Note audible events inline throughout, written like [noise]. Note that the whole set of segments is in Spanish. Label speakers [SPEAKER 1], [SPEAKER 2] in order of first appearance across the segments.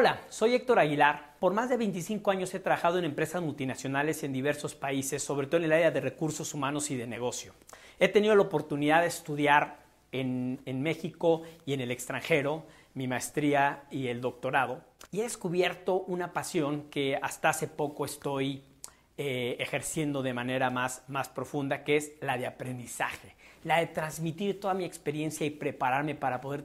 [SPEAKER 1] Hola, soy Héctor Aguilar. Por más de 25 años he trabajado en empresas multinacionales en diversos países, sobre todo en el área de recursos humanos y de negocio. He tenido la oportunidad de estudiar en, México y en el extranjero, mi maestría y el doctorado, y he descubierto una pasión que hasta hace poco estoy eh, ejerciendo de manera más, más profunda, que es la de aprendizaje, la de transmitir toda mi experiencia y prepararme para poder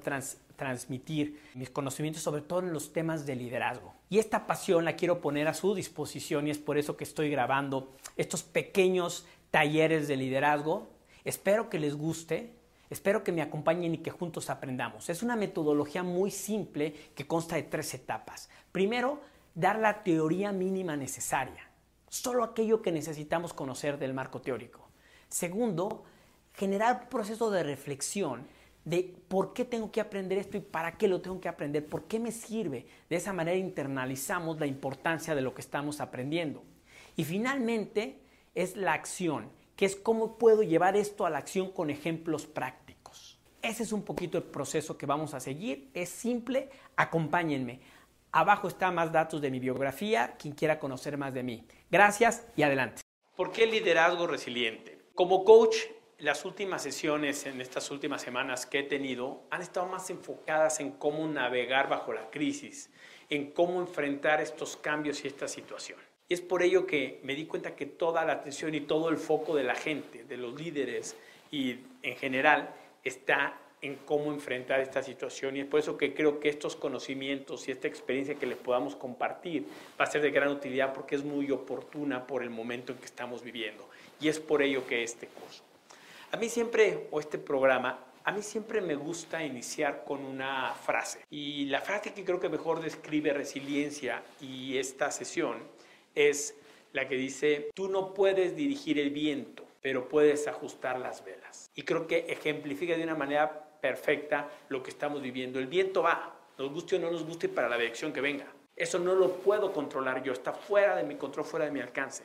[SPEAKER 1] transmitir mis conocimientos, sobre todo en los temas de liderazgo. Y esta pasión la quiero poner a su disposición y es por eso que estoy grabando estos pequeños talleres de liderazgo. Espero que les guste, espero que me acompañen y que juntos aprendamos. Es una metodología muy simple que consta de tres etapas. Primero, dar la teoría mínima necesaria, solo aquello que necesitamos conocer del marco teórico. Segundo, generar un proceso de reflexión de por qué tengo que aprender esto y para qué lo tengo que aprender, por qué me sirve. De esa manera internalizamos la importancia de lo que estamos aprendiendo. Y finalmente es la acción, que es cómo puedo llevar esto a la acción con ejemplos prácticos. Ese es un poquito el proceso que vamos a seguir. Es simple, acompáñenme. Abajo están más datos de mi biografía, quien quiera conocer más de mí. Gracias y adelante. ¿Por qué liderazgo resiliente? Como coach las últimas sesiones en estas últimas semanas que he tenido han estado más enfocadas en cómo navegar bajo la crisis, en cómo enfrentar estos cambios y esta situación. Y es por ello que me di cuenta que toda la atención y todo el foco de la gente, de los líderes y en general está en cómo enfrentar esta situación y es por eso que creo que estos conocimientos y esta experiencia que les podamos compartir va a ser de gran utilidad porque es muy oportuna por el momento en que estamos viviendo y es por ello que este curso. A mí siempre, o este programa, a mí siempre me gusta iniciar con una frase. Y la frase que creo que mejor describe resiliencia y esta sesión es la que dice, tú no puedes dirigir el viento, pero puedes ajustar las velas. Y creo que ejemplifica de una manera perfecta lo que estamos viviendo. El viento va, nos guste o no nos guste para la dirección que venga. Eso no lo puedo controlar yo, está fuera de mi control, fuera de mi alcance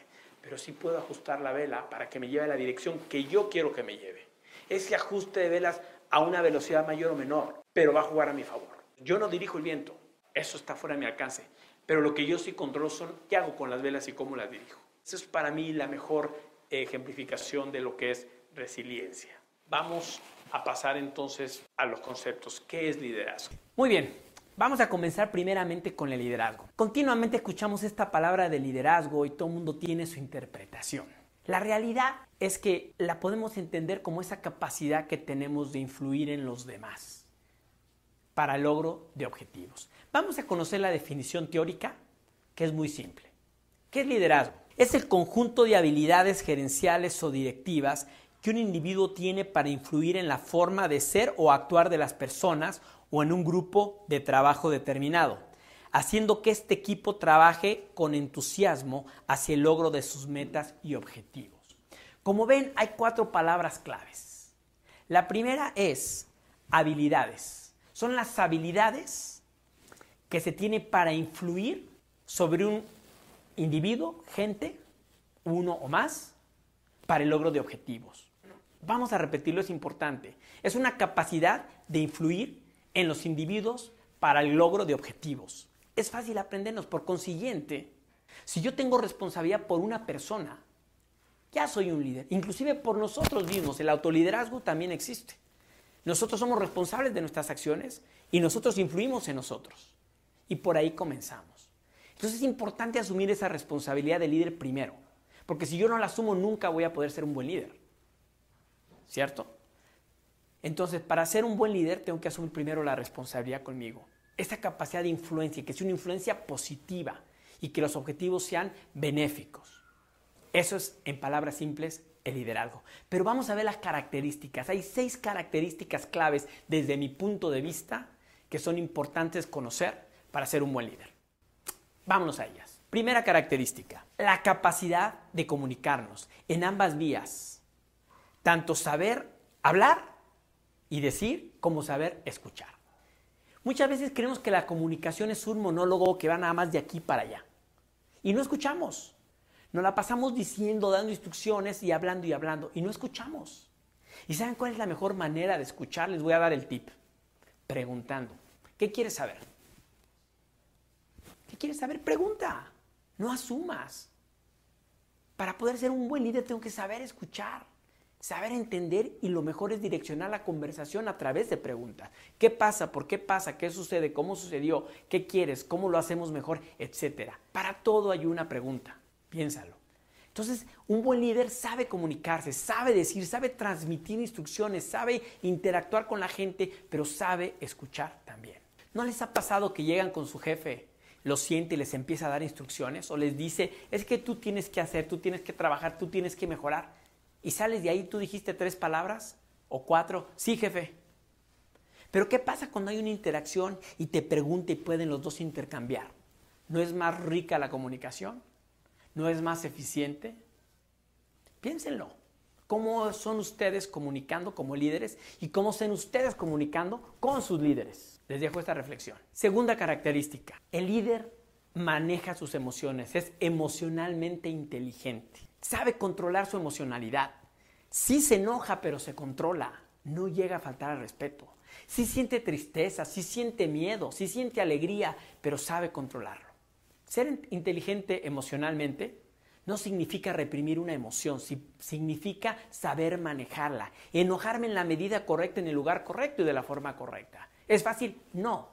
[SPEAKER 1] pero sí puedo ajustar la vela para que me lleve a la dirección que yo quiero que me lleve. Ese ajuste de velas a una velocidad mayor o menor, pero va a jugar a mi favor. Yo no dirijo el viento, eso está fuera de mi alcance, pero lo que yo sí controlo son qué hago con las velas y cómo las dirijo. Esa es para mí la mejor ejemplificación de lo que es resiliencia. Vamos a pasar entonces a los conceptos. ¿Qué es liderazgo? Muy bien, Vamos a comenzar primeramente con el liderazgo. Continuamente escuchamos esta palabra de liderazgo y todo el mundo tiene su interpretación. La realidad es que la podemos entender como esa capacidad que tenemos de influir en los demás para el logro de objetivos. Vamos a conocer la definición teórica, que es muy simple. ¿Qué es liderazgo? Es el conjunto de habilidades gerenciales o directivas que un individuo tiene para influir en la forma de ser o actuar de las personas o en un grupo de trabajo determinado, haciendo que este equipo trabaje con entusiasmo hacia el logro de sus metas y objetivos. Como ven, hay cuatro palabras claves. La primera es habilidades. Son las habilidades que se tiene para influir sobre un individuo, gente, uno o más, para el logro de objetivos. Vamos a repetirlo, es importante. Es una capacidad de influir en los individuos para el logro de objetivos. Es fácil aprendernos, por consiguiente, si yo tengo responsabilidad por una persona, ya soy un líder, inclusive por nosotros mismos, el autoliderazgo también existe. Nosotros somos responsables de nuestras acciones y nosotros influimos en nosotros. Y por ahí comenzamos. Entonces es importante asumir esa responsabilidad de líder primero, porque si yo no la asumo nunca voy a poder ser un buen líder. ¿Cierto? Entonces, para ser un buen líder, tengo que asumir primero la responsabilidad conmigo. Esa capacidad de influencia, que sea una influencia positiva y que los objetivos sean benéficos. Eso es, en palabras simples, el liderazgo. Pero vamos a ver las características. Hay seis características claves desde mi punto de vista que son importantes conocer para ser un buen líder. Vámonos a ellas. Primera característica, la capacidad de comunicarnos en ambas vías. Tanto saber hablar y decir como saber escuchar. Muchas veces creemos que la comunicación es un monólogo que va nada más de aquí para allá. Y no escuchamos. Nos la pasamos diciendo, dando instrucciones y hablando y hablando. Y no escuchamos. ¿Y saben cuál es la mejor manera de escuchar? Les voy a dar el tip. Preguntando. ¿Qué quieres saber? ¿Qué quieres saber? Pregunta. No asumas. Para poder ser un buen líder tengo que saber escuchar, saber entender y lo mejor es direccionar la conversación a través de preguntas. ¿Qué pasa? ¿Por qué pasa? ¿Qué sucede? ¿Cómo sucedió? ¿Qué quieres? ¿Cómo lo hacemos mejor? Etcétera. Para todo hay una pregunta. Piénsalo. Entonces, un buen líder sabe comunicarse, sabe decir, sabe transmitir instrucciones, sabe interactuar con la gente, pero sabe escuchar también. ¿No les ha pasado que llegan con su jefe lo siente y les empieza a dar instrucciones o les dice, es que tú tienes que hacer, tú tienes que trabajar, tú tienes que mejorar. Y sales de ahí, tú dijiste tres palabras o cuatro, sí jefe. Pero ¿qué pasa cuando hay una interacción y te pregunta y pueden los dos intercambiar? ¿No es más rica la comunicación? ¿No es más eficiente? Piénsenlo. ¿Cómo son ustedes comunicando como líderes y cómo son ustedes comunicando con sus líderes? Les dejo esta reflexión. Segunda característica, el líder maneja sus emociones, es emocionalmente inteligente, sabe controlar su emocionalidad. Sí se enoja, pero se controla, no llega a faltar al respeto. Sí siente tristeza, sí siente miedo, sí siente alegría, pero sabe controlarlo. Ser inteligente emocionalmente no significa reprimir una emoción, significa saber manejarla, enojarme en la medida correcta, en el lugar correcto y de la forma correcta. ¿Es fácil? No,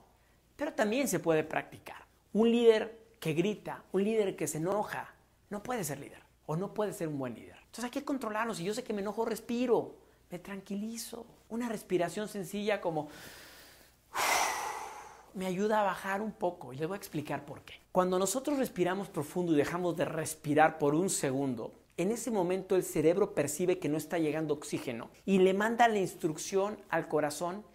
[SPEAKER 1] pero también se puede practicar. Un líder que grita, un líder que se enoja, no puede ser líder o no puede ser un buen líder. Entonces hay que controlarnos. Si yo sé que me enojo, respiro, me tranquilizo. Una respiración sencilla como [sighs] me ayuda a bajar un poco y les voy a explicar por qué. Cuando nosotros respiramos profundo y dejamos de respirar por un segundo, en ese momento el cerebro percibe que no está llegando oxígeno y le manda la instrucción al corazón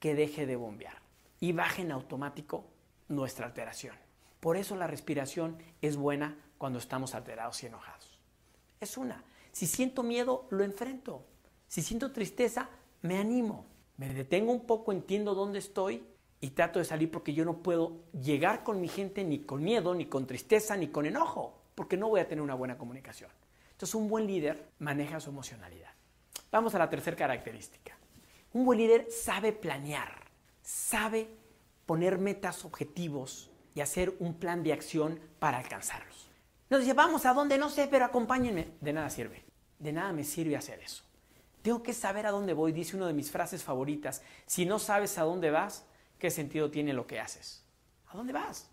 [SPEAKER 1] que deje de bombear y baje en automático nuestra alteración. Por eso la respiración es buena cuando estamos alterados y enojados. Es una. Si siento miedo, lo enfrento. Si siento tristeza, me animo. Me detengo un poco, entiendo dónde estoy y trato de salir porque yo no puedo llegar con mi gente ni con miedo, ni con tristeza, ni con enojo, porque no voy a tener una buena comunicación. Entonces un buen líder maneja su emocionalidad. Vamos a la tercera característica. Un buen líder sabe planear, sabe poner metas, objetivos y hacer un plan de acción para alcanzarlos. Nos dice, vamos a dónde, no sé, pero acompáñenme. De nada sirve. De nada me sirve hacer eso. Tengo que saber a dónde voy, dice una de mis frases favoritas. Si no sabes a dónde vas, ¿qué sentido tiene lo que haces? ¿A dónde vas?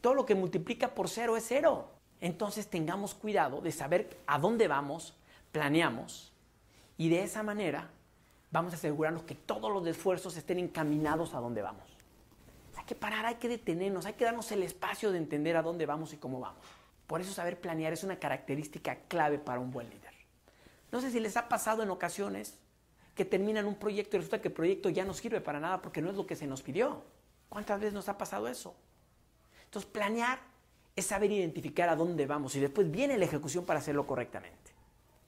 [SPEAKER 1] Todo lo que multiplica por cero es cero. Entonces tengamos cuidado de saber a dónde vamos, planeamos y de esa manera vamos a asegurarnos que todos los esfuerzos estén encaminados a dónde vamos. Hay que parar, hay que detenernos, hay que darnos el espacio de entender a dónde vamos y cómo vamos. Por eso saber planear es una característica clave para un buen líder. No sé si les ha pasado en ocasiones que terminan un proyecto y resulta que el proyecto ya no sirve para nada porque no es lo que se nos pidió. ¿Cuántas veces nos ha pasado eso? Entonces, planear es saber identificar a dónde vamos y después viene la ejecución para hacerlo correctamente.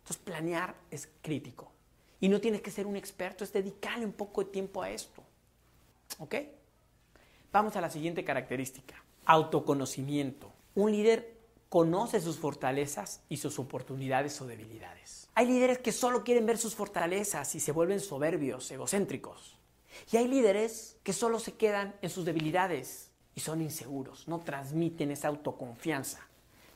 [SPEAKER 1] Entonces, planear es crítico. Y no tienes que ser un experto, es dedicarle un poco de tiempo a esto. ¿Ok? Vamos a la siguiente característica. Autoconocimiento. Un líder conoce sus fortalezas y sus oportunidades o debilidades. Hay líderes que solo quieren ver sus fortalezas y se vuelven soberbios, egocéntricos. Y hay líderes que solo se quedan en sus debilidades y son inseguros, no transmiten esa autoconfianza.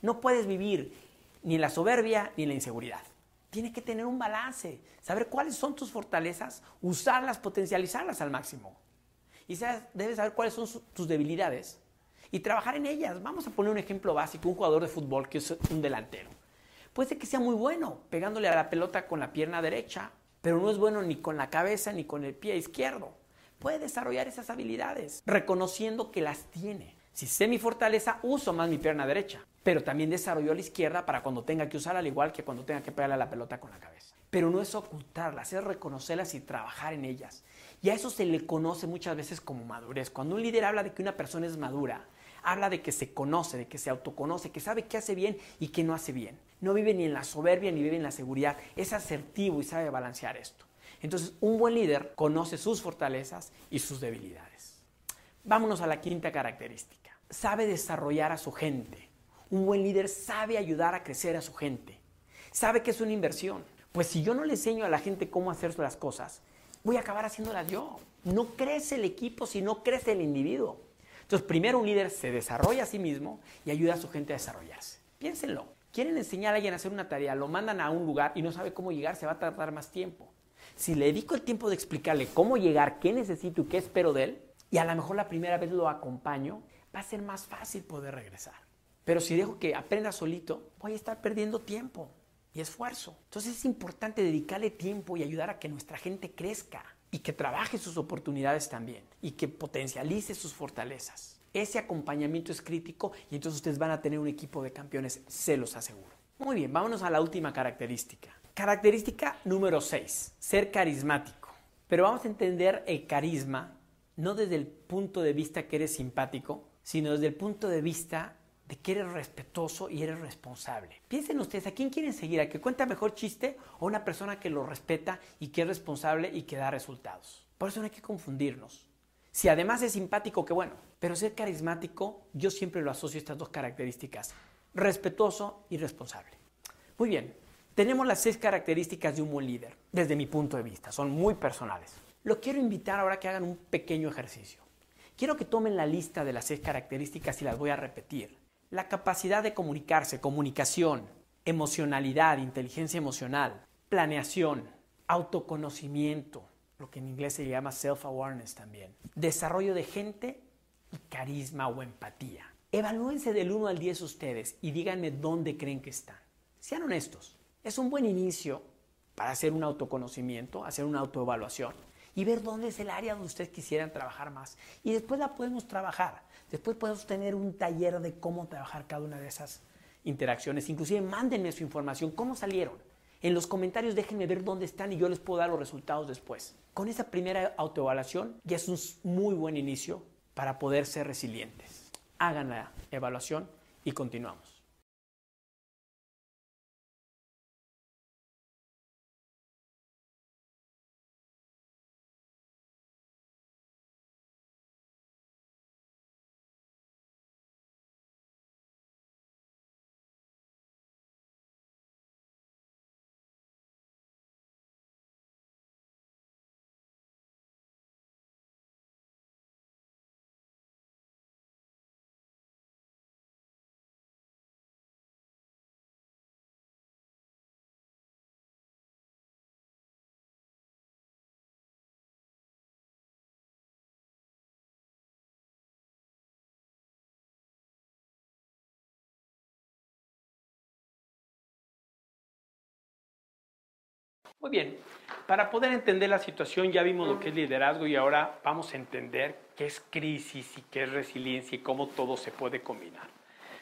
[SPEAKER 1] No puedes vivir ni en la soberbia ni en la inseguridad. Tiene que tener un balance, saber cuáles son tus fortalezas, usarlas, potencializarlas al máximo. Y debes saber cuáles son tus debilidades y trabajar en ellas. Vamos a poner un ejemplo básico, un jugador de fútbol que es un delantero. Puede que sea muy bueno pegándole a la pelota con la pierna derecha, pero no es bueno ni con la cabeza ni con el pie izquierdo. Puede desarrollar esas habilidades, reconociendo que las tiene. Si sé mi fortaleza, uso más mi pierna derecha, pero también desarrollo la izquierda para cuando tenga que usarla, al igual que cuando tenga que pegarle a la pelota con la cabeza. Pero no es ocultarlas, es reconocerlas y trabajar en ellas. Y a eso se le conoce muchas veces como madurez. Cuando un líder habla de que una persona es madura, habla de que se conoce, de que se autoconoce, que sabe qué hace bien y qué no hace bien. No vive ni en la soberbia ni vive en la seguridad. Es asertivo y sabe balancear esto. Entonces, un buen líder conoce sus fortalezas y sus debilidades. Vámonos a la quinta característica. Sabe desarrollar a su gente. Un buen líder sabe ayudar a crecer a su gente. Sabe que es una inversión. Pues si yo no le enseño a la gente cómo hacer las cosas, voy a acabar haciéndolas yo. No crece el equipo si no crece el individuo. Entonces, primero un líder se desarrolla a sí mismo y ayuda a su gente a desarrollarse. Piénsenlo. Quieren enseñar a alguien a hacer una tarea, lo mandan a un lugar y no sabe cómo llegar, se va a tardar más tiempo. Si le dedico el tiempo de explicarle cómo llegar, qué necesito y qué espero de él, y a lo mejor la primera vez lo acompaño, va a ser más fácil poder regresar. Pero si dejo que aprenda solito, voy a estar perdiendo tiempo y esfuerzo. Entonces es importante dedicarle tiempo y ayudar a que nuestra gente crezca y que trabaje sus oportunidades también y que potencialice sus fortalezas. Ese acompañamiento es crítico y entonces ustedes van a tener un equipo de campeones, se los aseguro. Muy bien, vámonos a la última característica. Característica número 6, ser carismático. Pero vamos a entender el carisma no desde el punto de vista que eres simpático, sino desde el punto de vista de que eres respetuoso y eres responsable. Piensen ustedes, ¿a quién quieren seguir? ¿A que cuenta mejor chiste o una persona que lo respeta y que es responsable y que da resultados? Por eso no hay que confundirnos. Si además es simpático, qué bueno. Pero ser carismático, yo siempre lo asocio a estas dos características. Respetuoso y responsable. Muy bien, tenemos las seis características de un buen líder, desde mi punto de vista. Son muy personales. Lo quiero invitar ahora que hagan un pequeño ejercicio. Quiero que tomen la lista de las seis características y las voy a repetir. La capacidad de comunicarse, comunicación, emocionalidad, inteligencia emocional, planeación, autoconocimiento, lo que en inglés se llama self-awareness también, desarrollo de gente y carisma o empatía. Evalúense del 1 al 10 ustedes y díganme dónde creen que están. Sean honestos. Es un buen inicio para hacer un autoconocimiento, hacer una autoevaluación y ver dónde es el área donde ustedes quisieran trabajar más. Y después la podemos trabajar. Después podemos tener un taller de cómo trabajar cada una de esas interacciones. Inclusive mándenme su información, cómo salieron. En los comentarios déjenme ver dónde están y yo les puedo dar los resultados después. Con esa primera autoevaluación ya es un muy buen inicio para poder ser resilientes. Hagan la evaluación y continuamos. Muy bien, para poder entender la situación ya vimos lo que es liderazgo y ahora vamos a entender qué es crisis y qué es resiliencia y cómo todo se puede combinar.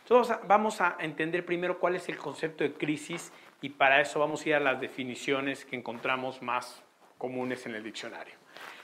[SPEAKER 1] Entonces vamos a entender primero cuál es el concepto de crisis y para eso vamos a ir a las definiciones que encontramos más comunes en el diccionario.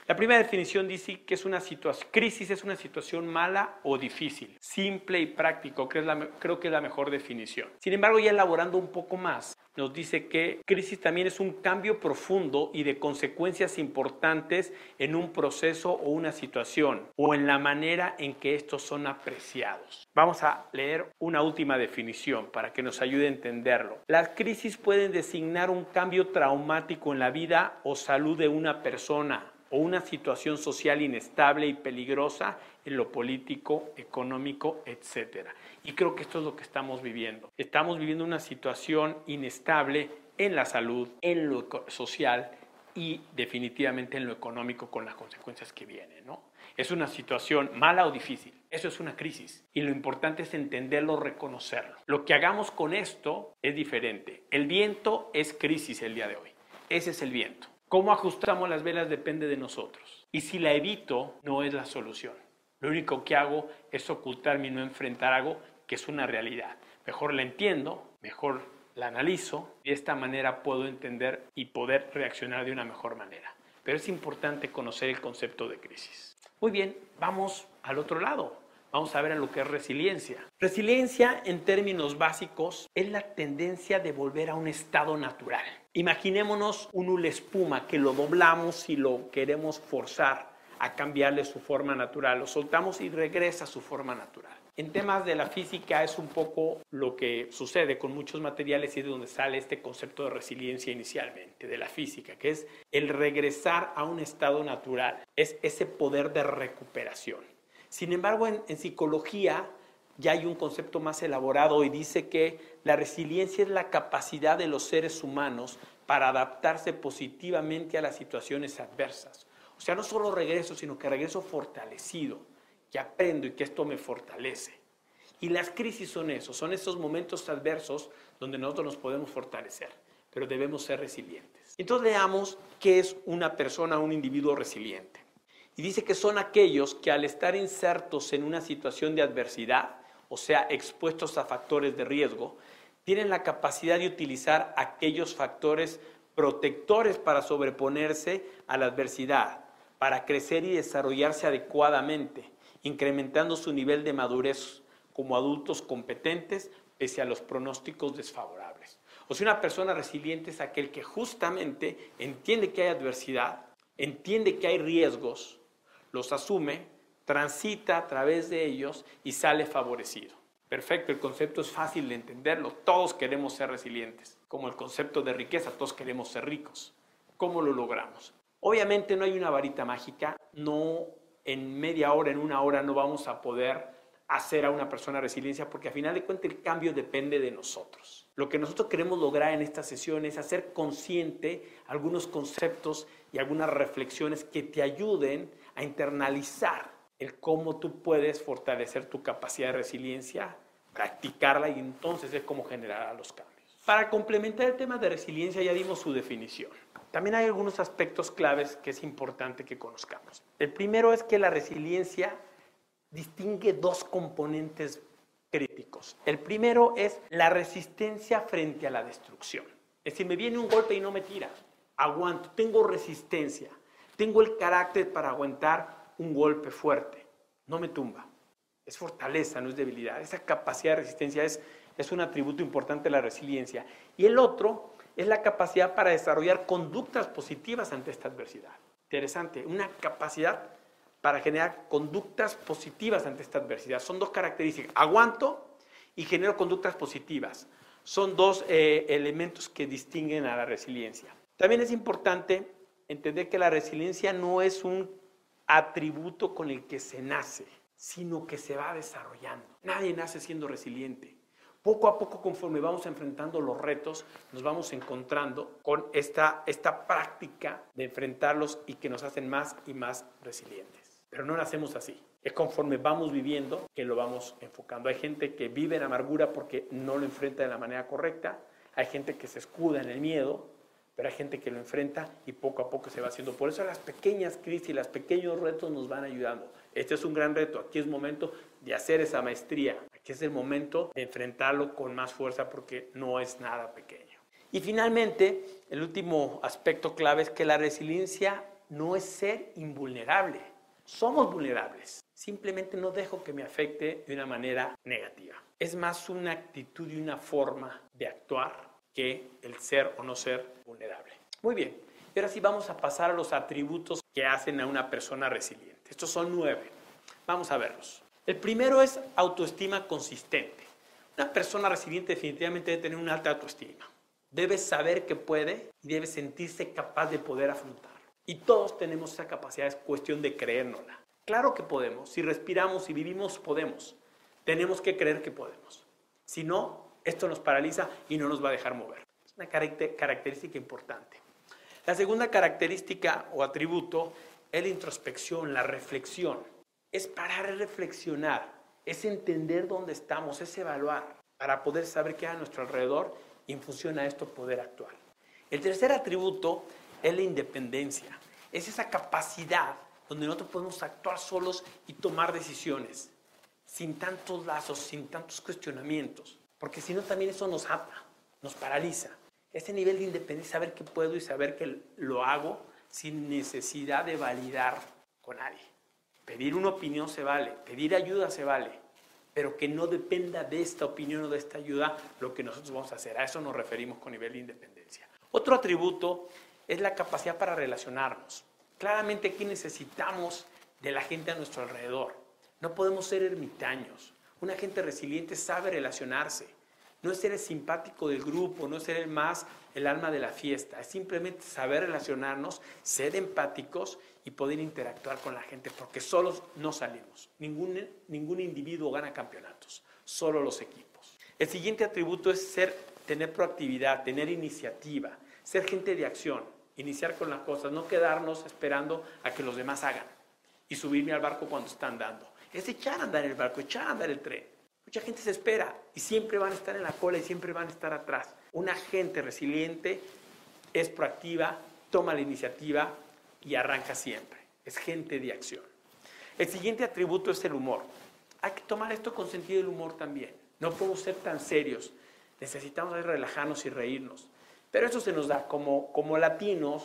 [SPEAKER 1] La primera definición dice que es una situación, crisis es una situación mala o difícil, simple y práctico, que es la, creo que es la mejor definición. Sin embargo, ya elaborando un poco más, nos dice que crisis también es un cambio profundo y de consecuencias importantes en un proceso o una situación o en la manera en que estos son apreciados. Vamos a leer una última definición para que nos ayude a entenderlo. Las crisis pueden designar un cambio traumático en la vida o salud de una persona o una situación social inestable y peligrosa en lo político, económico, etc. Y creo que esto es lo que estamos viviendo. Estamos viviendo una situación inestable en la salud, en lo social y definitivamente en lo económico con las consecuencias que vienen. ¿no? Es una situación mala o difícil. Eso es una crisis. Y lo importante es entenderlo, reconocerlo. Lo que hagamos con esto es diferente. El viento es crisis el día de hoy. Ese es el viento. Cómo ajustamos las velas depende de nosotros. Y si la evito, no es la solución. Lo único que hago es ocultarme y no enfrentar algo que es una realidad. Mejor la entiendo, mejor la analizo y de esta manera puedo entender y poder reaccionar de una mejor manera. Pero es importante conocer el concepto de crisis. Muy bien, vamos al otro lado. Vamos a ver en lo que es resiliencia. Resiliencia en términos básicos es la tendencia de volver a un estado natural. Imaginémonos un hule espuma que lo doblamos y lo queremos forzar a cambiarle su forma natural. Lo soltamos y regresa a su forma natural. En temas de la física es un poco lo que sucede con muchos materiales y de donde sale este concepto de resiliencia inicialmente, de la física, que es el regresar a un estado natural, es ese poder de recuperación. Sin embargo, en, en psicología ya hay un concepto más elaborado y dice que la resiliencia es la capacidad de los seres humanos para adaptarse positivamente a las situaciones adversas. O sea, no solo regreso, sino que regreso fortalecido, que aprendo y que esto me fortalece. Y las crisis son eso, son esos momentos adversos donde nosotros nos podemos fortalecer, pero debemos ser resilientes. Entonces veamos qué es una persona, un individuo resiliente. Y dice que son aquellos que al estar insertos en una situación de adversidad, o sea, expuestos a factores de riesgo, tienen la capacidad de utilizar aquellos factores protectores para sobreponerse a la adversidad, para crecer y desarrollarse adecuadamente, incrementando su nivel de madurez como adultos competentes pese a los pronósticos desfavorables. O sea, una persona resiliente es aquel que justamente entiende que hay adversidad, entiende que hay riesgos, los asume transita a través de ellos y sale favorecido. Perfecto, el concepto es fácil de entenderlo. Todos queremos ser resilientes. Como el concepto de riqueza, todos queremos ser ricos. ¿Cómo lo logramos? Obviamente no hay una varita mágica, no en media hora, en una hora no vamos a poder hacer a una persona resiliencia porque a final de cuentas el cambio depende de nosotros. Lo que nosotros queremos lograr en esta sesión es hacer consciente algunos conceptos y algunas reflexiones que te ayuden a internalizar el cómo tú puedes fortalecer tu capacidad de resiliencia, practicarla y entonces es cómo generará los cambios. Para complementar el tema de resiliencia ya dimos su definición. También hay algunos aspectos claves que es importante que conozcamos. El primero es que la resiliencia distingue dos componentes críticos. El primero es la resistencia frente a la destrucción. Es decir, me viene un golpe y no me tira. Aguanto, tengo resistencia, tengo el carácter para aguantar un golpe fuerte, no me tumba. Es fortaleza, no es debilidad. Esa capacidad de resistencia es, es un atributo importante de la resiliencia. Y el otro es la capacidad para desarrollar conductas positivas ante esta adversidad. Interesante, una capacidad para generar conductas positivas ante esta adversidad. Son dos características. Aguanto y genero conductas positivas. Son dos eh, elementos que distinguen a la resiliencia. También es importante entender que la resiliencia no es un atributo con el que se nace, sino que se va desarrollando. Nadie nace siendo resiliente. Poco a poco, conforme vamos enfrentando los retos, nos vamos encontrando con esta, esta práctica de enfrentarlos y que nos hacen más y más resilientes. Pero no nacemos así. Es conforme vamos viviendo que lo vamos enfocando. Hay gente que vive en amargura porque no lo enfrenta de la manera correcta. Hay gente que se escuda en el miedo pero hay gente que lo enfrenta y poco a poco se va haciendo. Por eso las pequeñas crisis, los pequeños retos nos van ayudando. Este es un gran reto, aquí es momento de hacer esa maestría, aquí es el momento de enfrentarlo con más fuerza porque no es nada pequeño. Y finalmente, el último aspecto clave es que la resiliencia no es ser invulnerable. Somos vulnerables. Simplemente no dejo que me afecte de una manera negativa. Es más una actitud y una forma de actuar que el ser o no ser vulnerable. Muy bien, y ahora sí vamos a pasar a los atributos que hacen a una persona resiliente. Estos son nueve. Vamos a verlos. El primero es autoestima consistente. Una persona resiliente definitivamente debe tener una alta autoestima. Debe saber que puede y debe sentirse capaz de poder afrontar. Y todos tenemos esa capacidad, es cuestión de creérnosla. Claro que podemos, si respiramos y vivimos, podemos. Tenemos que creer que podemos. Si no, esto nos paraliza y no nos va a dejar mover. Es una característica importante. La segunda característica o atributo es la introspección, la reflexión. Es parar y reflexionar, es entender dónde estamos, es evaluar para poder saber qué hay a nuestro alrededor y en función a esto poder actuar. El tercer atributo es la independencia. Es esa capacidad donde nosotros podemos actuar solos y tomar decisiones, sin tantos lazos, sin tantos cuestionamientos. Porque si no, también eso nos ata, nos paraliza. Ese nivel de independencia, saber que puedo y saber que lo hago sin necesidad de validar con nadie. Pedir una opinión se vale, pedir ayuda se vale, pero que no dependa de esta opinión o de esta ayuda lo que nosotros vamos a hacer. A eso nos referimos con nivel de independencia. Otro atributo es la capacidad para relacionarnos. Claramente aquí necesitamos de la gente a nuestro alrededor. No podemos ser ermitaños. Una gente resiliente sabe relacionarse, no es ser el simpático del grupo, no es ser el más el alma de la fiesta, es simplemente saber relacionarnos, ser empáticos y poder interactuar con la gente, porque solos no salimos. Ningún, ningún individuo gana campeonatos, solo los equipos. El siguiente atributo es ser, tener proactividad, tener iniciativa, ser gente de acción, iniciar con las cosas, no quedarnos esperando a que los demás hagan y subirme al barco cuando están dando. Es echar a andar el barco, echar a andar el tren. Mucha gente se espera y siempre van a estar en la cola y siempre van a estar atrás. Una gente resiliente es proactiva, toma la iniciativa y arranca siempre. Es gente de acción. El siguiente atributo es el humor. Hay que tomar esto con sentido del humor también. No podemos ser tan serios. Necesitamos relajarnos y reírnos. Pero eso se nos da, como, como latinos,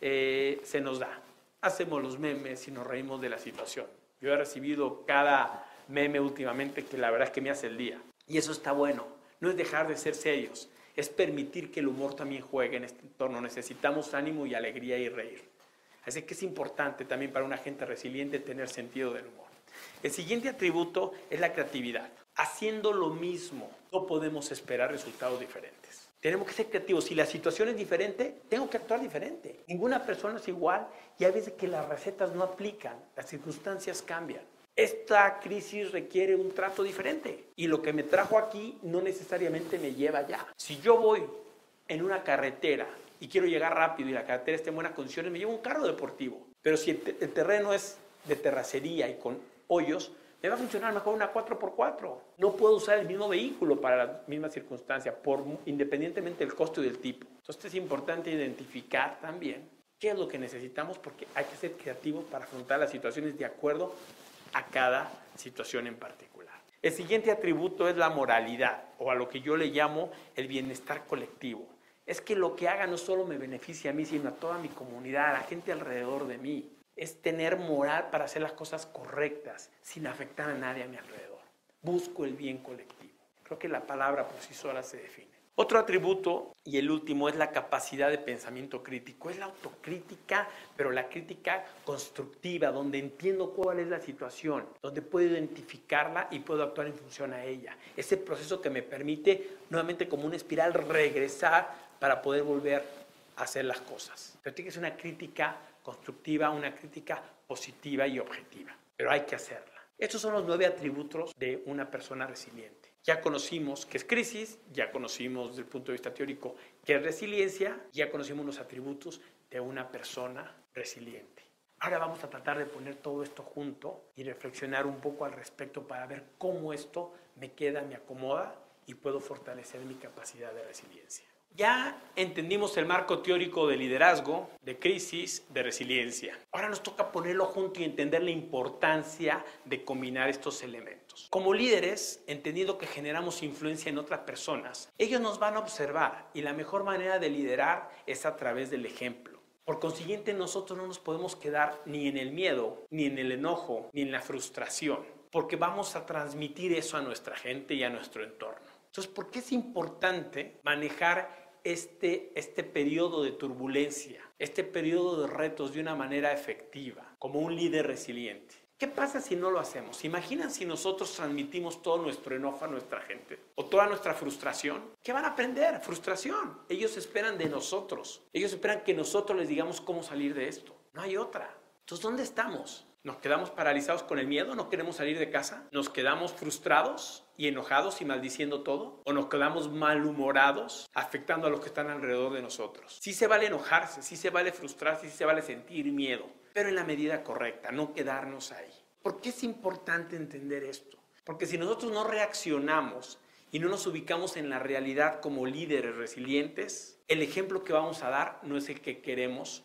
[SPEAKER 1] eh, se nos da. Hacemos los memes y nos reímos de la situación. Yo he recibido cada meme últimamente que la verdad es que me hace el día. Y eso está bueno. No es dejar de ser serios, es permitir que el humor también juegue en este entorno. Necesitamos ánimo y alegría y reír. Así que es importante también para una gente resiliente tener sentido del humor. El siguiente atributo es la creatividad. Haciendo lo mismo, no podemos esperar resultados diferentes. Tenemos que ser creativos. Si la situación es diferente, tengo que actuar diferente. Ninguna persona es igual y hay veces que las recetas no aplican, las circunstancias cambian. Esta crisis requiere un trato diferente y lo que me trajo aquí no necesariamente me lleva allá. Si yo voy en una carretera y quiero llegar rápido y la carretera está en buenas condiciones, me llevo un carro deportivo. Pero si el, terreno es de terracería y con hoyos, me va a funcionar mejor una 4x4. No puedo usar el mismo vehículo para la misma circunstancia, por, independientemente del costo y del tipo. Entonces es importante identificar también qué es lo que necesitamos porque hay que ser creativos para afrontar las situaciones de acuerdo a cada situación en particular. El siguiente atributo es la moralidad, o a lo que yo le llamo el bienestar colectivo. Es que lo que haga no solo me beneficia a mí, sino a toda mi comunidad, a la gente alrededor de mí. Es tener moral para hacer las cosas correctas, sin afectar a nadie a mi alrededor. Busco el bien colectivo. Creo que la palabra por sí sola se define. Otro atributo, y el último, es la capacidad de pensamiento crítico. Es la autocrítica, pero la crítica constructiva, donde entiendo cuál es la situación, donde puedo identificarla y puedo actuar en función a ella. Ese proceso que me permite, nuevamente como una espiral, regresar para poder volver a hacer las cosas. Pero tiene que ser una crítica constructiva, una crítica positiva y objetiva. Pero hay que hacerla. Estos son los nueve atributos de una persona resiliente. Ya conocimos qué es crisis, ya conocimos desde el punto de vista teórico qué es resiliencia, ya conocimos los atributos de una persona resiliente. Ahora vamos a tratar de poner todo esto junto y reflexionar un poco al respecto para ver cómo esto me queda, me acomoda y puedo fortalecer mi capacidad de resiliencia. Ya entendimos el marco teórico de liderazgo, de crisis, de resiliencia. Ahora nos toca ponerlo junto y entender la importancia de combinar estos elementos. Como líderes, entendiendo que generamos influencia en otras personas, ellos nos van a observar y la mejor manera de liderar es a través del ejemplo. Por consiguiente, nosotros no nos podemos quedar ni en el miedo, ni en el enojo, ni en la frustración, porque vamos a transmitir eso a nuestra gente y a nuestro entorno. Entonces, ¿por qué es importante manejar este, este periodo de turbulencia, este periodo de retos de una manera efectiva, como un líder resiliente. ¿Qué pasa si no lo hacemos? Imaginan si nosotros transmitimos todo nuestro enojo a nuestra gente o toda nuestra frustración. ¿Qué van a aprender? Frustración. Ellos esperan de nosotros. Ellos esperan que nosotros les digamos cómo salir de esto. No hay otra. Entonces, ¿dónde estamos? ¿Nos quedamos paralizados con el miedo? ¿No queremos salir de casa? ¿Nos quedamos frustrados y enojados y maldiciendo todo? ¿O nos quedamos malhumorados afectando a los que están alrededor de nosotros? Sí se vale enojarse, sí se vale frustrarse, sí se vale sentir miedo, pero en la medida correcta, no quedarnos ahí. ¿Por qué es importante entender esto? Porque si nosotros no reaccionamos y no nos ubicamos en la realidad como líderes resilientes, el ejemplo que vamos a dar no es el que queremos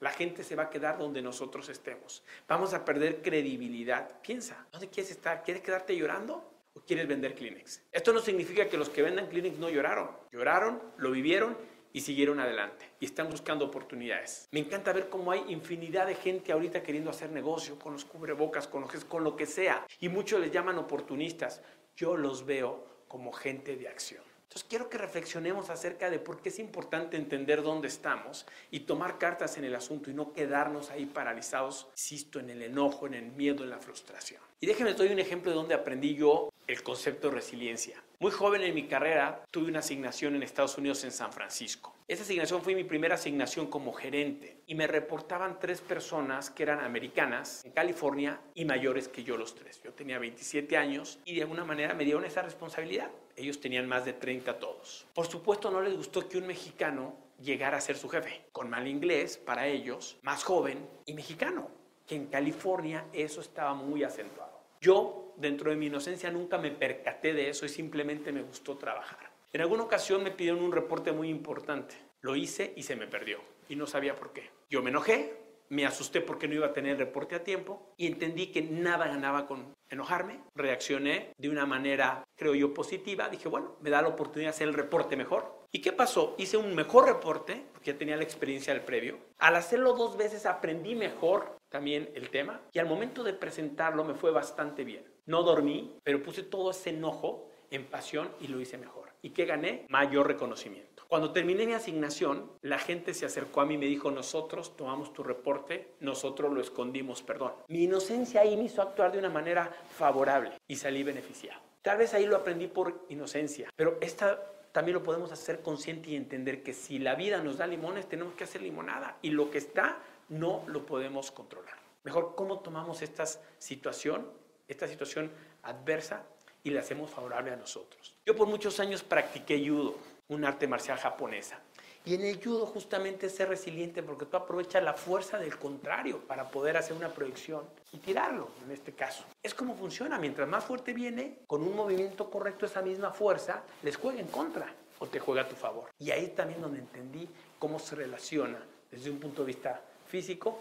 [SPEAKER 1] la gente se va a quedar donde nosotros estemos. Vamos a perder credibilidad. Piensa, ¿dónde quieres estar? ¿Quieres quedarte llorando? ¿O quieres vender Kleenex? Esto no significa que los que vendan Kleenex no lloraron. Lloraron, lo vivieron y siguieron adelante. Y están buscando oportunidades. Me encanta ver cómo hay infinidad de gente ahorita queriendo hacer negocio con los cubrebocas, con, con lo que sea. Y muchos les llaman oportunistas. Yo los veo como gente de acción. Entonces quiero que reflexionemos acerca de por qué es importante entender dónde estamos y tomar cartas en el asunto y no quedarnos ahí paralizados, insisto, en el enojo, en el miedo, en la frustración. Y déjenme doy un ejemplo de donde aprendí yo el concepto de resiliencia. Muy joven en mi carrera tuve una asignación en Estados Unidos en San Francisco. Esa asignación fue mi primera asignación como gerente y me reportaban tres personas que eran americanas en California y mayores que yo los tres. Yo tenía 27 años y de alguna manera me dieron esa responsabilidad. Ellos tenían más de 30 todos. Por supuesto no les gustó que un mexicano llegara a ser su jefe, con mal inglés para ellos, más joven y mexicano, que en California eso estaba muy acentuado. Yo, dentro de mi inocencia, nunca me percaté de eso y simplemente me gustó trabajar. En alguna ocasión me pidieron un reporte muy importante. Lo hice y se me perdió y no sabía por qué. Yo me enojé, me asusté porque no iba a tener el reporte a tiempo y entendí que nada ganaba con enojarme. Reaccioné de una manera, creo yo, positiva. Dije, bueno, me da la oportunidad de hacer el reporte mejor. ¿Y qué pasó? Hice un mejor reporte, porque ya tenía la experiencia del previo. Al hacerlo dos veces aprendí mejor también el tema y al momento de presentarlo me fue bastante bien. No dormí, pero puse todo ese enojo en pasión y lo hice mejor. ¿Y qué gané? Mayor reconocimiento. Cuando terminé mi asignación, la gente se acercó a mí y me dijo, nosotros tomamos tu reporte, nosotros lo escondimos, perdón. Mi inocencia ahí me hizo actuar de una manera favorable y salí beneficiado. Tal vez ahí lo aprendí por inocencia, pero esta también lo podemos hacer consciente y entender que si la vida nos da limones, tenemos que hacer limonada y lo que está no lo podemos controlar. Mejor, ¿cómo tomamos esta situación, esta situación adversa y la hacemos favorable a nosotros? Yo por muchos años practiqué judo, un arte marcial japonesa. Y en el judo justamente es ser resiliente porque tú aprovechas la fuerza del contrario para poder hacer una proyección y tirarlo, en este caso. Es como funciona, mientras más fuerte viene, con un movimiento correcto esa misma fuerza les juega en contra o te juega a tu favor. Y ahí también donde entendí cómo se relaciona desde un punto de vista físico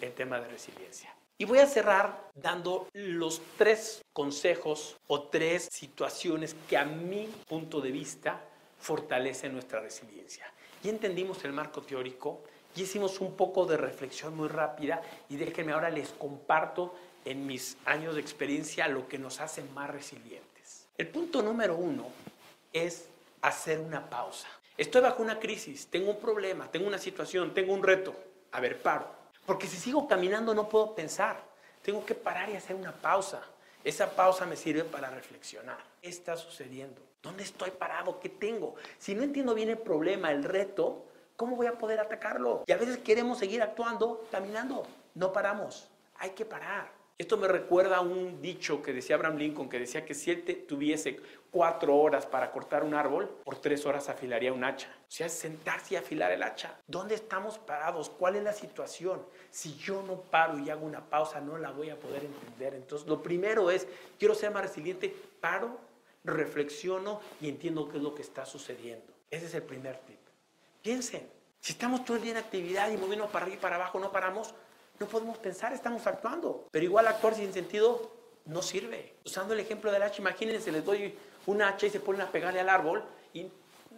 [SPEAKER 1] el tema de resiliencia. Y voy a cerrar dando los tres consejos o tres situaciones que a mi punto de vista fortalecen nuestra resiliencia. Y entendimos el marco teórico y hicimos un poco de reflexión muy rápida y déjenme ahora les comparto en mis años de experiencia lo que nos hace más resilientes. El punto número uno es hacer una pausa. Estoy bajo una crisis, tengo un problema, tengo una situación, tengo un reto a ver, paro. Porque si sigo caminando no puedo pensar. Tengo que parar y hacer una pausa. Esa pausa me sirve para reflexionar. ¿Qué está sucediendo? ¿Dónde estoy parado? ¿Qué tengo? Si no entiendo bien el problema, el reto, ¿cómo voy a poder atacarlo? Y a veces queremos seguir actuando, caminando. No paramos. Hay que parar. Esto me recuerda a un dicho que decía Abraham Lincoln, que decía que si él tuviese cuatro horas para cortar un árbol, por tres horas afilaría un hacha. O sea, sentarse y afilar el hacha. ¿Dónde estamos parados? ¿Cuál es la situación? Si yo no paro y hago una pausa, no la voy a poder entender. Entonces, lo primero es, quiero ser más resiliente, paro, reflexiono y entiendo qué es lo que está sucediendo. Ese es el primer tip. Piensen, si estamos todo el día en actividad y moviendo para arriba y para abajo, no paramos, no podemos pensar, estamos actuando. Pero igual actuar sin sentido no sirve. Usando el ejemplo del hacha, imagínense, les doy un hacha y se ponen a pegarle al árbol y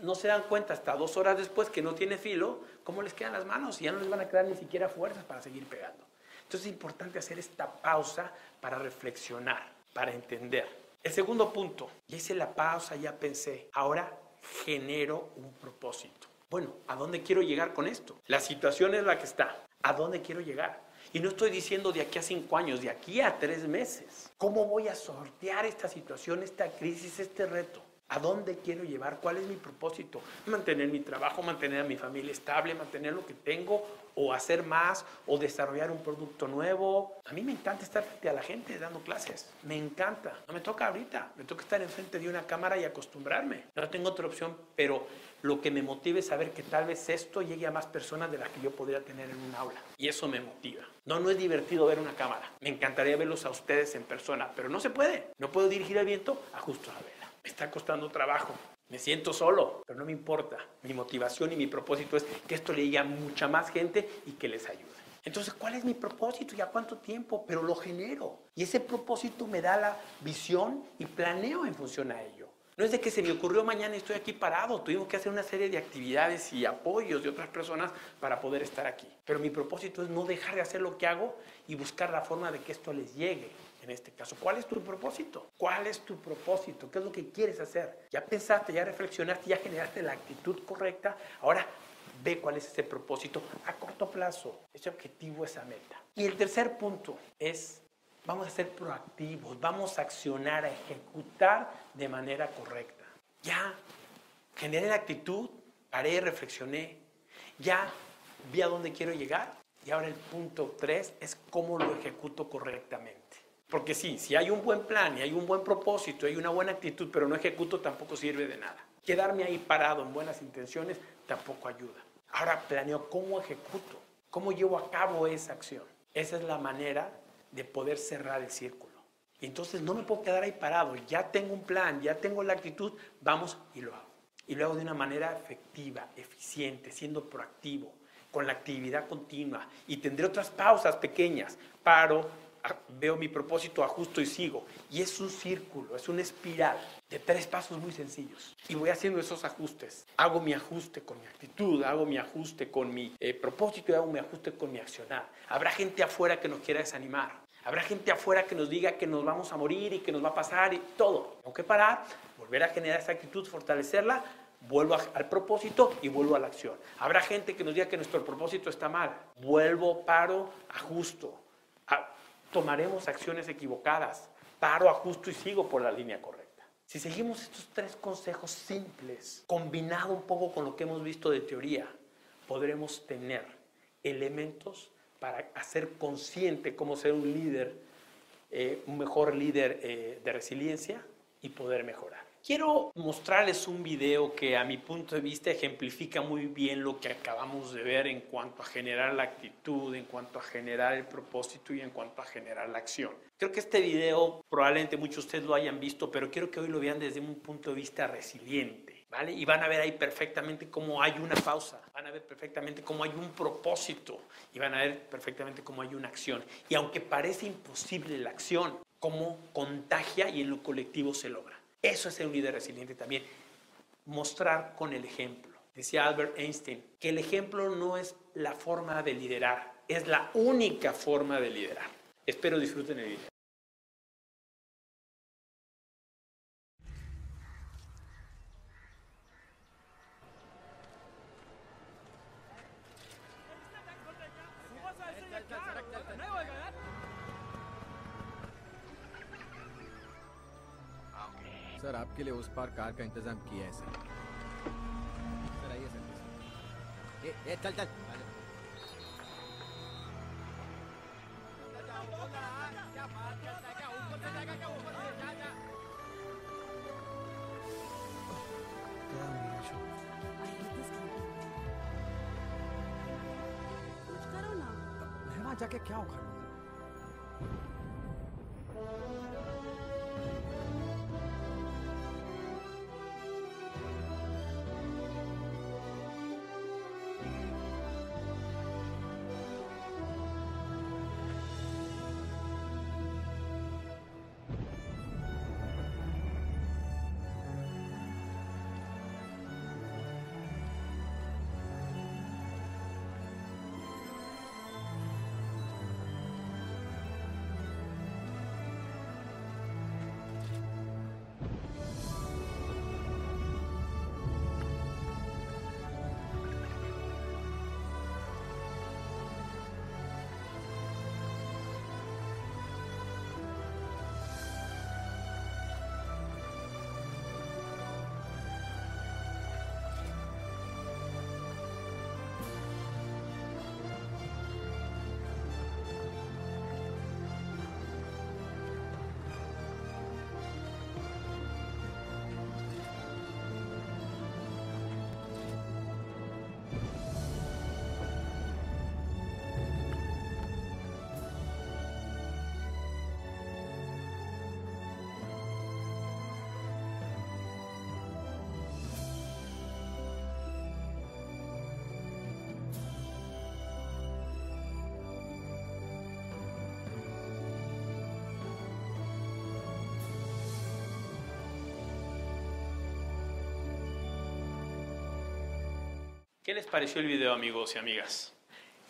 [SPEAKER 1] no se dan cuenta hasta dos horas después que no tiene filo, cómo les quedan las manos y ya no les van a quedar ni siquiera fuerzas para seguir pegando. Entonces es importante hacer esta pausa para reflexionar, para entender. El segundo punto, ya hice la pausa, ya pensé, ahora genero un propósito. Bueno, ¿a dónde quiero llegar con esto? La situación es la que está. ¿A dónde quiero llegar? Y no estoy diciendo de aquí a cinco años, de aquí a tres meses. ¿Cómo voy a sortear esta situación, esta crisis, este reto? ¿A dónde quiero llevar? ¿Cuál es mi propósito? Mantener mi trabajo, mantener a mi familia estable, mantener lo que tengo, o hacer más, o desarrollar un producto nuevo. A mí me encanta estar frente a la gente dando clases. Me encanta. No me toca ahorita. Me toca estar enfrente de una cámara y acostumbrarme. No tengo otra opción, pero lo que me motiva es saber que tal vez esto llegue a más personas de las que yo podría tener en un aula. Y eso me motiva. No, no es divertido ver una cámara. Me encantaría verlos a ustedes en persona, pero no se puede. No puedo dirigir el viento a justo la vela. Me está costando trabajo. Me siento solo, pero no me importa. Mi motivación y mi propósito es que esto le llegue a mucha más gente y que les ayude. Entonces, ¿cuál es mi propósito y a cuánto tiempo? Pero lo genero. Y ese propósito me da la visión y planeo en función a ello. No es de que se me ocurrió mañana y estoy aquí parado. Tuvimos que hacer una serie de actividades y apoyos de otras personas para poder estar aquí. Pero mi propósito es no dejar de hacer lo que hago y buscar la forma de que esto les llegue. En este caso. ¿Cuál es tu propósito? ¿Cuál es tu propósito? ¿Qué es lo que quieres hacer? Ya pensaste, ya reflexionaste, ya generaste la actitud correcta. Ahora ve cuál es ese propósito a corto plazo, ese objetivo, esa meta. Y el tercer punto es, vamos a ser proactivos, vamos a accionar, a ejecutar de manera correcta. Ya generé la actitud, paré, reflexioné, ya vi a dónde quiero llegar y ahora el punto tres es cómo lo ejecuto correctamente. Porque sí, si hay un buen plan y hay un buen propósito, hay una buena actitud, pero no ejecuto, tampoco sirve de nada. Quedarme ahí parado en buenas intenciones tampoco ayuda. Ahora planeo cómo ejecuto, cómo llevo a cabo esa acción. Esa es la manera de poder cerrar el círculo. Entonces no me puedo quedar ahí parado. Ya tengo un plan, ya tengo la actitud, vamos y lo hago. Y lo hago de una manera efectiva, eficiente, siendo proactivo, con la actividad continua. Y tendré otras pausas pequeñas. Paro, veo mi propósito, ajusto y sigo. Y es un círculo, es una espiral de tres pasos muy sencillos. Y voy haciendo esos ajustes. Hago mi ajuste con mi actitud, hago mi ajuste con mi eh, propósito y hago mi ajuste con mi accionar. Habrá gente afuera que nos quiera desanimar. Habrá gente afuera que nos diga que nos vamos a morir y que nos va a pasar y todo. Tengo que parar, volver a generar esa actitud, fortalecerla, vuelvo al propósito y vuelvo a la acción. Habrá gente que nos diga que nuestro propósito está mal. Vuelvo, paro, ajusto tomaremos acciones equivocadas. Paro, ajusto y sigo por la línea correcta. Si seguimos estos tres consejos simples, combinado un poco con lo que hemos visto de teoría, podremos tener elementos para hacer consciente cómo ser un líder, eh, un mejor líder eh, de resiliencia y poder mejorar. Quiero mostrarles un video que a mi punto de vista ejemplifica muy bien lo que acabamos de ver en cuanto a generar la actitud, en cuanto a generar el propósito y en cuanto a generar la acción. Creo que este video probablemente muchos de ustedes lo hayan visto, pero quiero que hoy lo vean desde un punto de vista resiliente. ¿Vale? Y van a ver ahí perfectamente cómo hay una pausa, van a ver perfectamente cómo hay un propósito y van a ver perfectamente cómo hay una acción. Y aunque parece imposible la acción, cómo contagia y en lo colectivo se logra. Eso es ser un líder resiliente también. Mostrar con el ejemplo. Decía Albert Einstein que el ejemplo no es la forma de liderar, es la única forma de liderar. Espero disfruten el video.
[SPEAKER 2] Car का इंतज़ाम किया है sir. Sir आइए sir. ए, ए, चल चल। जाके क्या उखाड़ूँगा?
[SPEAKER 1] ¿Qué les pareció el video, amigos y amigas?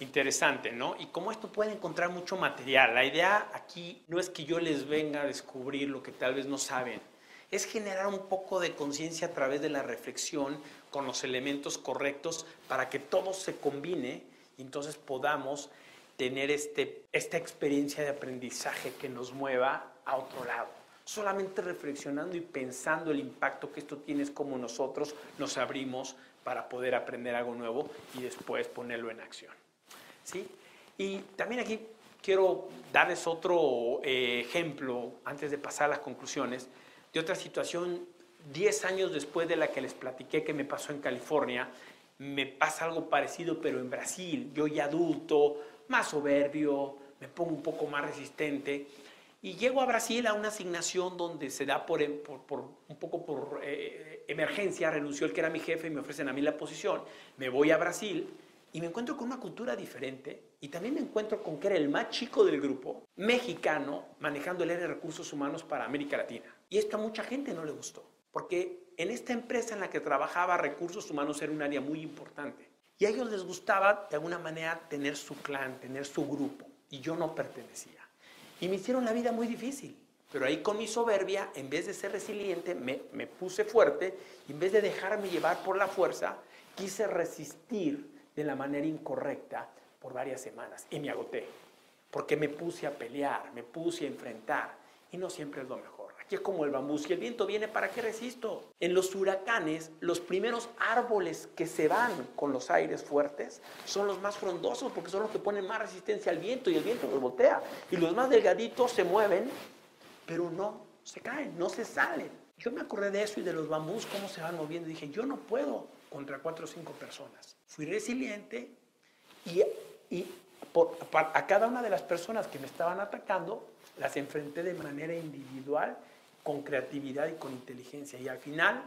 [SPEAKER 1] interesante, ¿no? Y como esto puede encontrar mucho material. La idea aquí no es que yo les venga a descubrir lo que tal vez no saben, es generar un poco de conciencia a través de la reflexión con los elementos correctos para que todo se combine y entonces podamos tener este, esta experiencia de aprendizaje que nos mueva a otro lado. Solamente reflexionando y pensando el impacto que esto tiene es como nosotros nos abrimos para poder aprender algo nuevo y después ponerlo en acción. ¿Sí? Y también aquí quiero darles otro eh, ejemplo antes de pasar a las conclusiones de otra situación, 10 años después de la que les platiqué que me pasó en California, me pasa algo parecido, pero en Brasil. Yo ya adulto, más soberbio, me pongo un poco más resistente. Y llego a Brasil a una asignación donde se da por, por, un poco por eh, emergencia, renunció el que era mi jefe y me ofrecen a mí la posición. Me voy a Brasil y me encuentro con una cultura diferente y también me encuentro con que era el más chico del grupo, mexicano, manejando el área de recursos humanos para América Latina. Y esto a mucha gente no le gustó, porque en esta empresa en la que trabajaba recursos humanos era un área muy importante. Y a ellos les gustaba de alguna manera tener su clan, tener su grupo, y yo no pertenecía. Y me hicieron la vida muy difícil. Pero ahí con mi soberbia, en vez de ser resiliente, me, me puse fuerte, y en vez de dejarme llevar por la fuerza, quise resistir de la manera incorrecta por varias semanas y me agoté, porque me puse a pelear, me puse a enfrentar y no siempre es lo mejor. Aquí es como el bambú, si el viento viene, ¿para qué resisto? En los huracanes, los primeros árboles que se van con los aires fuertes son los más frondosos porque son los que ponen más resistencia al viento y el viento los voltea. Y los más delgaditos se mueven, pero no se caen, no se salen. Yo me acordé de eso y de los bambús, cómo se van moviendo. Y dije, yo no puedo contra cuatro o cinco personas. Fui resiliente y, y a cada una de las personas que me estaban atacando, las enfrenté de manera individual, con creatividad y con inteligencia. Y al final,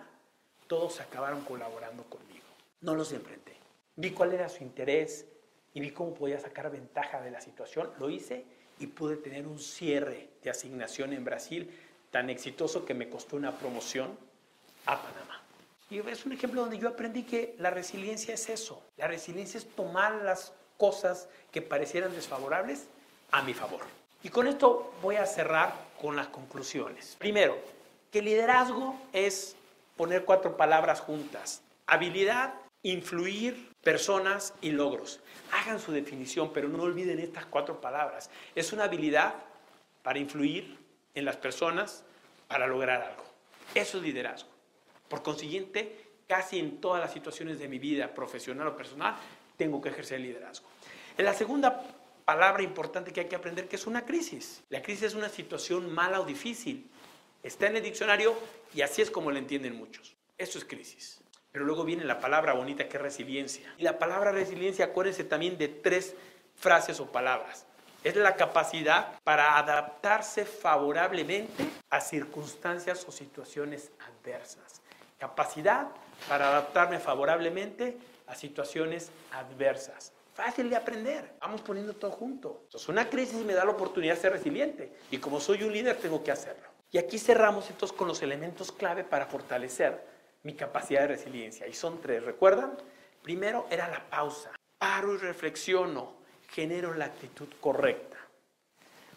[SPEAKER 1] todos acabaron colaborando conmigo. No los enfrenté. Vi cuál era su interés y vi cómo podía sacar ventaja de la situación. Lo hice y pude tener un cierre de asignación en Brasil tan exitoso que me costó una promoción a Panamá. Y es un ejemplo donde yo aprendí que la resiliencia es eso. La resiliencia es tomar las cosas que parecieran desfavorables a mi favor. Y con esto voy a cerrar con las conclusiones. Primero, que liderazgo es poner cuatro palabras juntas. Habilidad, influir, personas y logros. Hagan su definición, pero no olviden estas cuatro palabras. Es una habilidad para influir en las personas para lograr algo. Eso es liderazgo. Por consiguiente, casi en todas las situaciones de mi vida, profesional o personal, tengo que ejercer liderazgo. En la segunda palabra importante que hay que aprender, que es una crisis. La crisis es una situación mala o difícil. Está en el diccionario y así es como lo entienden muchos. Eso es crisis. Pero luego viene la palabra bonita que es resiliencia. Y la palabra resiliencia, acuérdense también de tres frases o palabras. Es la capacidad para adaptarse favorablemente a circunstancias o situaciones adversas capacidad para adaptarme favorablemente a situaciones adversas. Fácil de aprender. Vamos poniendo todo junto. Entonces, una crisis me da la oportunidad de ser resiliente. Y como soy un líder, tengo que hacerlo. Y aquí cerramos entonces con los elementos clave para fortalecer mi capacidad de resiliencia. Y son tres. ¿Recuerdan? Primero era la pausa. Paro y reflexiono. Genero la actitud correcta.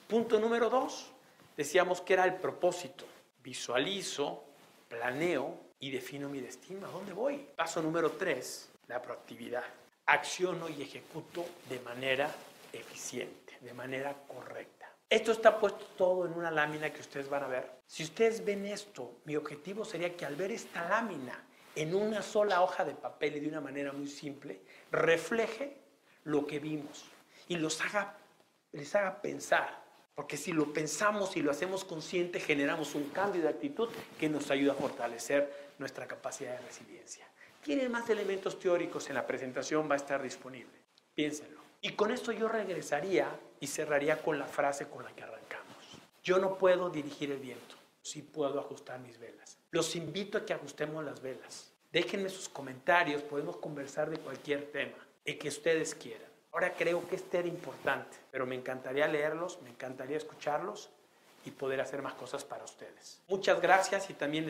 [SPEAKER 1] Punto número dos. Decíamos que era el propósito. Visualizo, planeo y defino mi destino. ¿A dónde voy? Paso número tres, la proactividad. Acciono y ejecuto de manera eficiente, de manera correcta. Esto está puesto todo en una lámina que ustedes van a ver. Si ustedes ven esto, mi objetivo sería que al ver esta lámina en una sola hoja de papel y de una manera muy simple, refleje lo que vimos y los haga, les haga pensar porque si lo pensamos y lo hacemos consciente, generamos un cambio de actitud que nos ayuda a fortalecer nuestra capacidad de resiliencia. Tienen más elementos teóricos en la presentación, va a estar disponible. Piénsenlo. Y con esto yo regresaría y cerraría con la frase con la que arrancamos. Yo no puedo dirigir el viento, sí puedo ajustar mis velas. Los invito a que ajustemos las velas. Déjenme sus comentarios, podemos conversar de cualquier tema, el que ustedes quieran. Ahora creo que este era importante, pero me encantaría leerlos, me encantaría escucharlos y poder hacer más cosas para ustedes. Muchas gracias y también